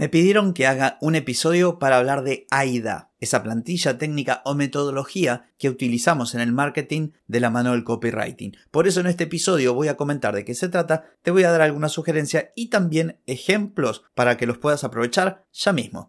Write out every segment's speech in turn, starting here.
Me pidieron que haga un episodio para hablar de AIDA, esa plantilla técnica o metodología que utilizamos en el marketing de la mano del copywriting. Por eso en este episodio voy a comentar de qué se trata, te voy a dar alguna sugerencia y también ejemplos para que los puedas aprovechar ya mismo.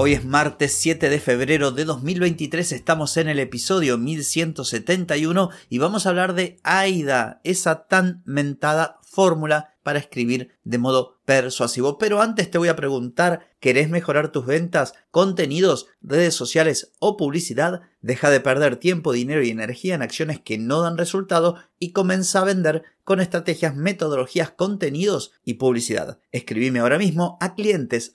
Hoy es martes 7 de febrero de 2023, estamos en el episodio 1171 y vamos a hablar de AIDA, esa tan mentada fórmula para escribir de modo persuasivo. Pero antes te voy a preguntar, ¿querés mejorar tus ventas, contenidos, redes sociales o publicidad? Deja de perder tiempo, dinero y energía en acciones que no dan resultado y comienza a vender con estrategias, metodologías, contenidos y publicidad. Escribime ahora mismo a clientes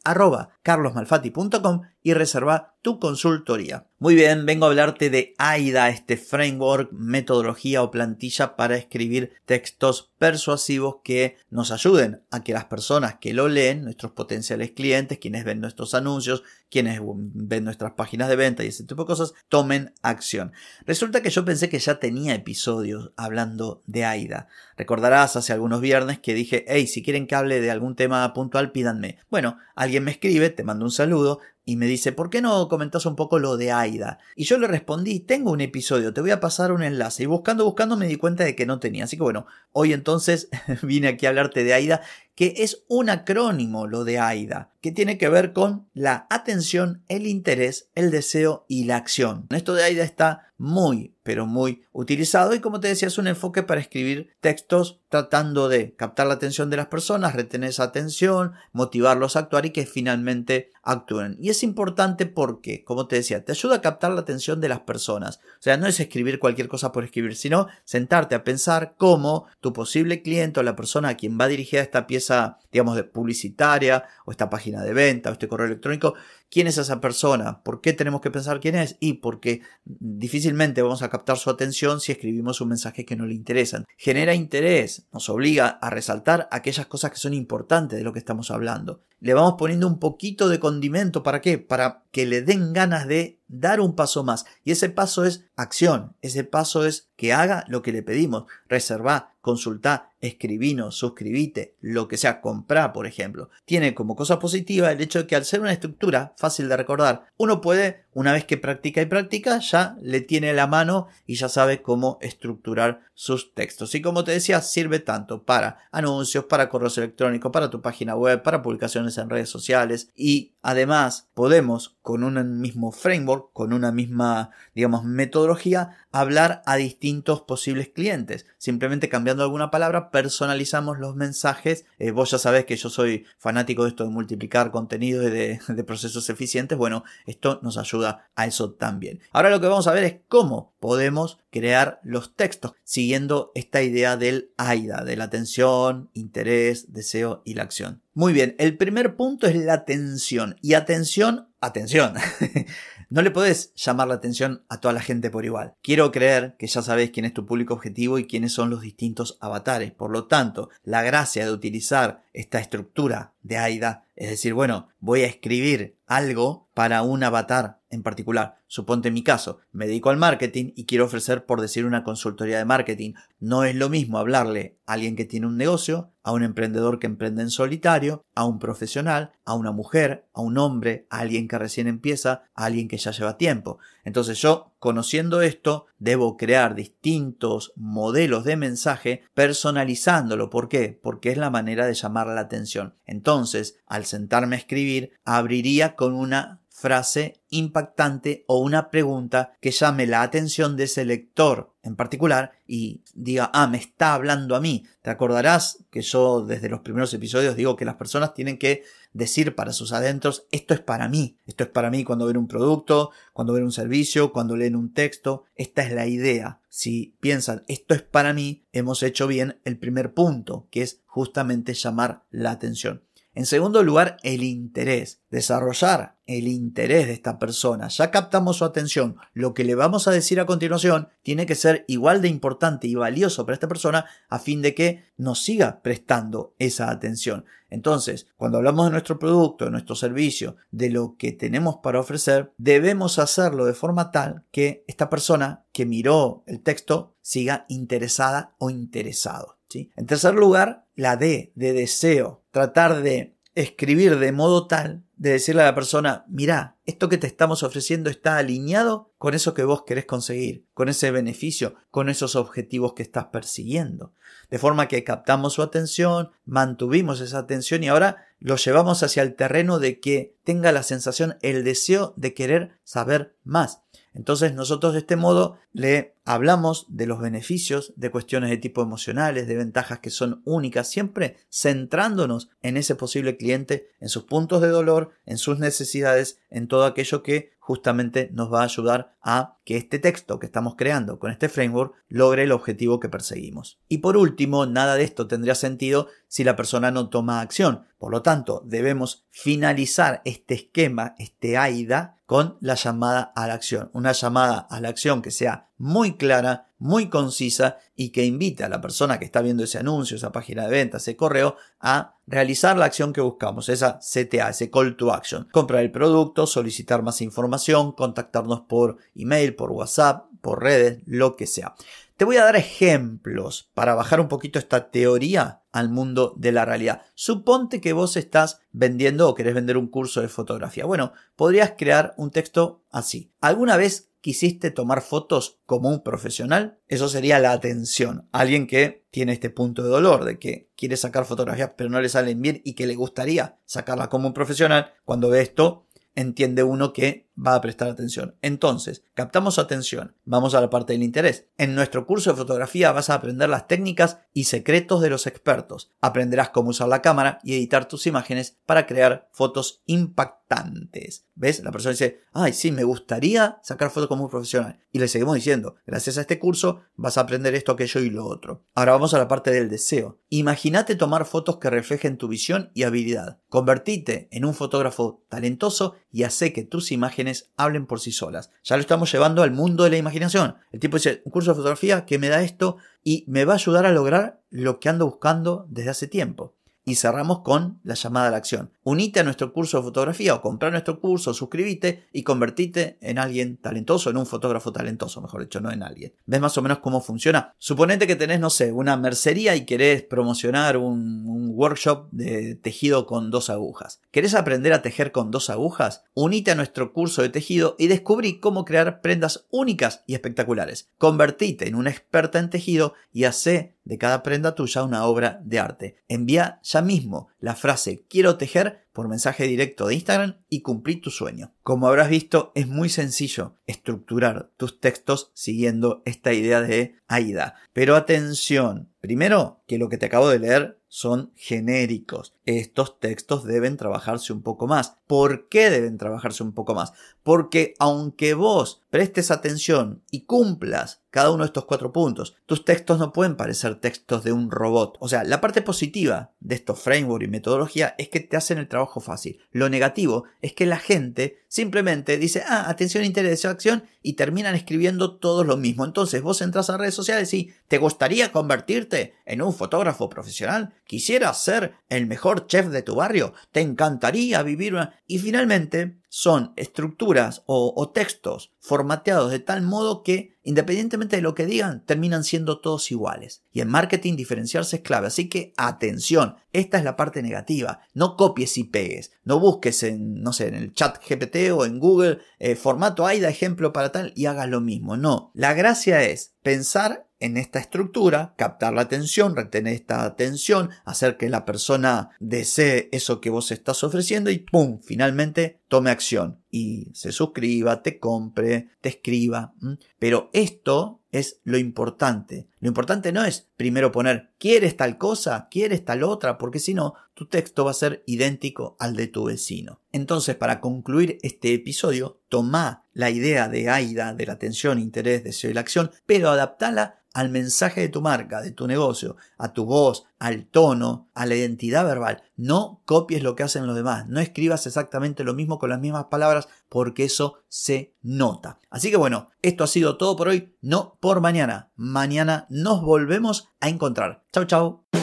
y reserva tu consultoría. Muy bien, vengo a hablarte de AIDA, este framework, metodología o plantilla para escribir textos persuasivos que nos ayuden a que las personas que lo leen, nuestros potenciales clientes, quienes ven nuestros anuncios, quienes ven nuestras páginas de venta y ese tipo de cosas, tomen acción. Resulta que yo pensé que ya tenía episodios hablando de AIDA. Recordarás hace algunos viernes que dije, hey, si quieren que hable de algún tema puntual, pídanme. Bueno, alguien me escribe, te mando un saludo, y me dice, ¿por qué no comentas un poco lo de AIDA? Y yo le respondí, tengo un episodio, te voy a pasar un enlace. Y buscando, buscando me di cuenta de que no tenía. Así que bueno, hoy entonces vine aquí a hablarte de AIDA, que es un acrónimo lo de AIDA, que tiene que ver con la atención, el interés, el deseo y la acción. Esto de AIDA está muy, pero muy utilizado y como te decía es un enfoque para escribir textos tratando de captar la atención de las personas, retener esa atención, motivarlos a actuar y que finalmente actúen. Y es importante porque, como te decía, te ayuda a captar la atención de las personas. O sea, no es escribir cualquier cosa por escribir, sino sentarte a pensar cómo tu posible cliente o la persona a quien va dirigida esta pieza, digamos, publicitaria o esta página de venta o este correo electrónico, quién es esa persona, por qué tenemos que pensar quién es y porque difícilmente vamos a captar su atención si escribimos un mensaje que no le interesan. Genera interés, nos obliga a resaltar aquellas cosas que son importantes de lo que estamos hablando. Le vamos poniendo un poquito de condimento, ¿para qué? Para que le den ganas de dar un paso más. Y ese paso es acción, ese paso es que haga lo que le pedimos. Reserva, consulta, escribinos, suscribite, lo que sea, comprar, por ejemplo. Tiene como cosa positiva el hecho de que al ser una estructura fácil de recordar, uno puede, una vez que practica y practica, ya le tiene la mano y ya sabe cómo estructurar sus textos. Y como te decía, sirve tanto para anuncios, para correos electrónicos, para tu página web, para publicaciones en redes sociales y además podemos con un mismo framework, con una misma, digamos, metodología, hablar a distintos posibles clientes. Simplemente cambiando alguna palabra, personalizamos los mensajes. Eh, vos ya sabés que yo soy fanático de esto de multiplicar contenido y de, de procesos eficientes. Bueno, esto nos ayuda a eso también. Ahora lo que vamos a ver es cómo podemos crear los textos siguiendo esta idea del AIDA, de la atención, interés, deseo y la acción. Muy bien, el primer punto es la atención. Y atención, atención. No le podés llamar la atención a toda la gente por igual. Quiero creer que ya sabés quién es tu público objetivo y quiénes son los distintos avatares. Por lo tanto, la gracia de utilizar esta estructura de AIDA es decir, bueno, voy a escribir algo para un avatar en particular. Suponte mi caso, me dedico al marketing y quiero ofrecer, por decir, una consultoría de marketing. No es lo mismo hablarle a alguien que tiene un negocio, a un emprendedor que emprende en solitario, a un profesional, a una mujer, a un hombre, a alguien que recién empieza, a alguien que ya lleva tiempo. Entonces yo, conociendo esto, debo crear distintos modelos de mensaje personalizándolo. ¿Por qué? Porque es la manera de llamar la atención. Entonces, al sentarme a escribir, abriría con una frase impactante o una pregunta que llame la atención de ese lector en particular y diga, ah, me está hablando a mí. Te acordarás que yo desde los primeros episodios digo que las personas tienen que decir para sus adentros, esto es para mí, esto es para mí cuando ven un producto, cuando ven un servicio, cuando leen un texto, esta es la idea. si piensan esto es para mí, hemos hecho bien el primer punto, que es justamente llamar la atención. En segundo lugar, el interés. Desarrollar el interés de esta persona. Ya captamos su atención. Lo que le vamos a decir a continuación tiene que ser igual de importante y valioso para esta persona a fin de que nos siga prestando esa atención. Entonces, cuando hablamos de nuestro producto, de nuestro servicio, de lo que tenemos para ofrecer, debemos hacerlo de forma tal que esta persona que miró el texto siga interesada o interesado. En tercer lugar, la D de deseo. Tratar de escribir de modo tal de decirle a la persona, mira, esto que te estamos ofreciendo está alineado con eso que vos querés conseguir, con ese beneficio, con esos objetivos que estás persiguiendo. De forma que captamos su atención, mantuvimos esa atención y ahora lo llevamos hacia el terreno de que tenga la sensación, el deseo de querer saber más. Entonces nosotros de este modo le hablamos de los beneficios, de cuestiones de tipo emocionales, de ventajas que son únicas, siempre centrándonos en ese posible cliente, en sus puntos de dolor, en sus necesidades, en todo aquello que justamente nos va a ayudar a que este texto que estamos creando con este framework logre el objetivo que perseguimos. Y por último, nada de esto tendría sentido si la persona no toma acción. Por lo tanto, debemos finalizar este esquema, este AIDA, con la llamada a la acción. Una llamada a la acción que sea muy clara, muy concisa y que invite a la persona que está viendo ese anuncio, esa página de venta, ese correo, a realizar la acción que buscamos, esa CTA, ese call to action. Comprar el producto, solicitar más información, contactarnos por email, por WhatsApp, por redes, lo que sea. Te voy a dar ejemplos para bajar un poquito esta teoría al mundo de la realidad. Suponte que vos estás vendiendo o querés vender un curso de fotografía. Bueno, podrías crear un texto así. ¿Alguna vez quisiste tomar fotos como un profesional? Eso sería la atención. Alguien que tiene este punto de dolor, de que quiere sacar fotografías pero no le salen bien y que le gustaría sacarla como un profesional, cuando ve esto, entiende uno que va a prestar atención. Entonces, captamos atención, vamos a la parte del interés. En nuestro curso de fotografía vas a aprender las técnicas y secretos de los expertos. Aprenderás cómo usar la cámara y editar tus imágenes para crear fotos impactantes. ¿Ves? La persona dice, ay, sí, me gustaría sacar fotos como un profesional. Y le seguimos diciendo, gracias a este curso vas a aprender esto, aquello y lo otro. Ahora vamos a la parte del deseo. Imagínate tomar fotos que reflejen tu visión y habilidad. Convertite en un fotógrafo talentoso y hace que tus imágenes hablen por sí solas. Ya lo estamos llevando al mundo de la imaginación. El tipo dice, un curso de fotografía que me da esto y me va a ayudar a lograr lo que ando buscando desde hace tiempo. Y cerramos con la llamada a la acción. Unite a nuestro curso de fotografía o comprar nuestro curso, suscríbete y convertite en alguien talentoso, en un fotógrafo talentoso, mejor dicho, no en alguien. ¿Ves más o menos cómo funciona? Suponete que tenés, no sé, una mercería y querés promocionar un, un workshop de tejido con dos agujas. ¿Querés aprender a tejer con dos agujas? Unite a nuestro curso de tejido y descubrí cómo crear prendas únicas y espectaculares. Convertite en una experta en tejido y hace de cada prenda tuya una obra de arte. Envía ya mismo la frase quiero tejer por mensaje directo de Instagram y cumplir tu sueño. Como habrás visto, es muy sencillo estructurar tus textos siguiendo esta idea de AIDA. Pero atención, primero que lo que te acabo de leer son genéricos. Estos textos deben trabajarse un poco más. ¿Por qué deben trabajarse un poco más? Porque aunque vos prestes atención y cumplas cada uno de estos cuatro puntos, tus textos no pueden parecer textos de un robot. O sea, la parte positiva de estos frameworks y metodología es que te hacen el trabajo fácil. Lo negativo es que la gente simplemente dice, ah, atención, interés, acción, y terminan escribiendo todo lo mismo. Entonces vos entras a redes sociales y ¿te gustaría convertirte en un fotógrafo profesional? ¿Quisieras ser el mejor chef de tu barrio? ¿Te encantaría vivir una... Y finalmente son estructuras o, textos formateados de tal modo que, independientemente de lo que digan, terminan siendo todos iguales. Y en marketing diferenciarse es clave. Así que atención, esta es la parte negativa. No copies y pegues. No busques en, no sé, en el chat GPT o en Google eh, formato AIDA ejemplo para tal y hagas lo mismo. No. La gracia es pensar en esta estructura, captar la atención, retener esta atención, hacer que la persona desee eso que vos estás ofreciendo y ¡pum! Finalmente tome acción y se suscriba, te compre, te escriba. Pero esto es lo importante. Lo importante no es primero poner ¿quieres tal cosa? ¿quieres tal otra? Porque si no, tu texto va a ser idéntico al de tu vecino. Entonces, para concluir este episodio, toma la idea de AIDA, de la atención, interés, deseo y la acción, pero adaptala al mensaje de tu marca, de tu negocio, a tu voz, al tono, a la identidad verbal. No copies lo que hacen los demás, no escribas exactamente lo mismo con las mismas palabras porque eso se nota. Así que bueno, esto ha sido todo por hoy, no por mañana. Mañana nos volvemos a encontrar. Chau, chau.